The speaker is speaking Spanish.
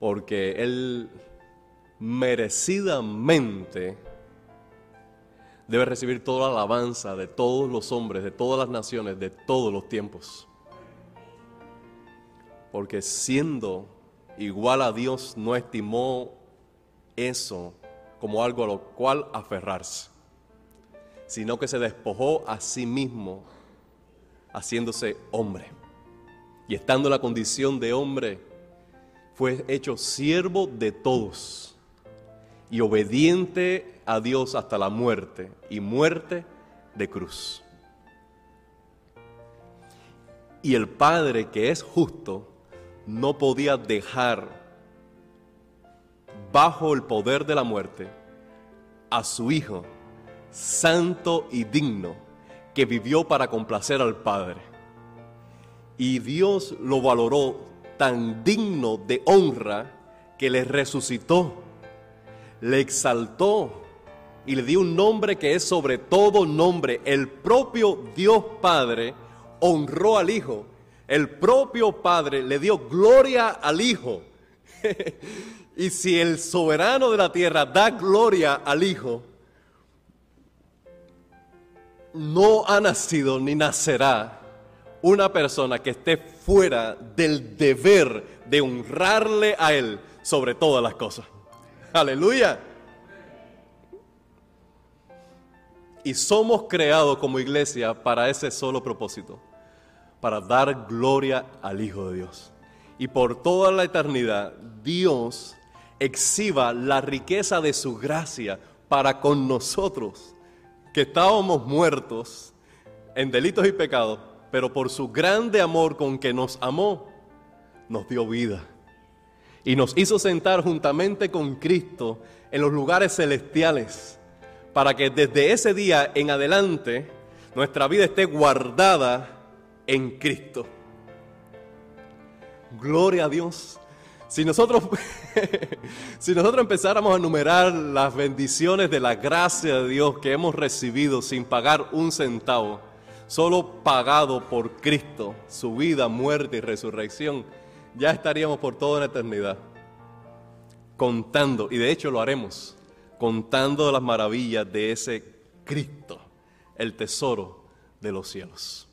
porque Él merecidamente debe recibir toda la alabanza de todos los hombres, de todas las naciones, de todos los tiempos. Porque siendo igual a Dios, no estimó eso como algo a lo cual aferrarse, sino que se despojó a sí mismo, haciéndose hombre. Y estando en la condición de hombre, fue hecho siervo de todos y obediente a Dios hasta la muerte y muerte de cruz. Y el Padre que es justo no podía dejar bajo el poder de la muerte a su Hijo, santo y digno, que vivió para complacer al Padre. Y Dios lo valoró tan digno de honra que le resucitó, le exaltó y le dio un nombre que es sobre todo nombre. El propio Dios Padre honró al Hijo. El propio Padre le dio gloria al Hijo. y si el soberano de la tierra da gloria al Hijo, no ha nacido ni nacerá una persona que esté fuera del deber de honrarle a Él sobre todas las cosas. Aleluya. Y somos creados como iglesia para ese solo propósito, para dar gloria al Hijo de Dios. Y por toda la eternidad, Dios exhiba la riqueza de su gracia para con nosotros, que estábamos muertos en delitos y pecados, pero por su grande amor con que nos amó, nos dio vida. Y nos hizo sentar juntamente con Cristo en los lugares celestiales, para que desde ese día en adelante nuestra vida esté guardada en Cristo. Gloria a Dios. Si nosotros, si nosotros empezáramos a enumerar las bendiciones de la gracia de Dios que hemos recibido sin pagar un centavo, solo pagado por Cristo, su vida, muerte y resurrección, ya estaríamos por toda la eternidad contando, y de hecho lo haremos, contando las maravillas de ese Cristo, el tesoro de los cielos.